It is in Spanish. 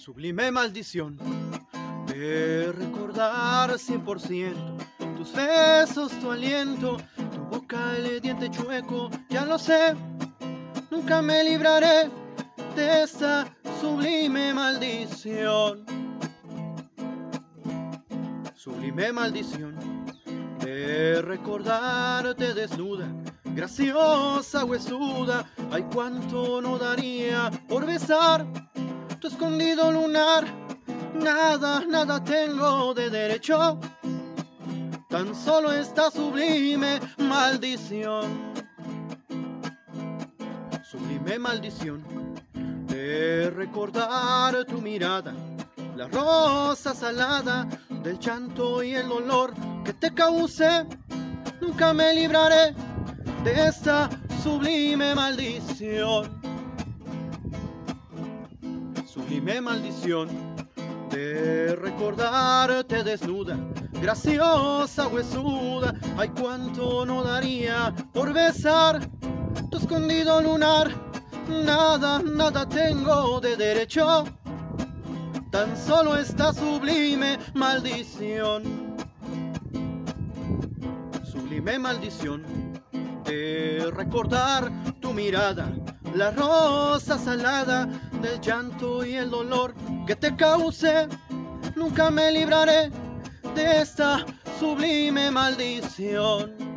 Sublime maldición de recordar 100% tus besos, tu aliento, tu boca, el diente chueco, ya lo sé, nunca me libraré de esta sublime maldición. Sublime maldición de recordarte desnuda, graciosa, huesuda, ay cuánto no daría por besar tu escondido lunar. Nada, nada tengo de derecho, tan solo esta sublime maldición. Sublime maldición de recordar tu mirada, la rosa salada del llanto y el dolor que te cause. Nunca me libraré de esta sublime maldición. Sublime maldición de recordarte desnuda, graciosa, huesuda. Ay, cuánto no daría por besar tu escondido lunar. Nada, nada tengo de derecho, tan solo esta sublime maldición. Sublime maldición de recordar tu mirada, la rosa salada del llanto y el dolor que te cause. Nunca me libraré de esta sublime maldición.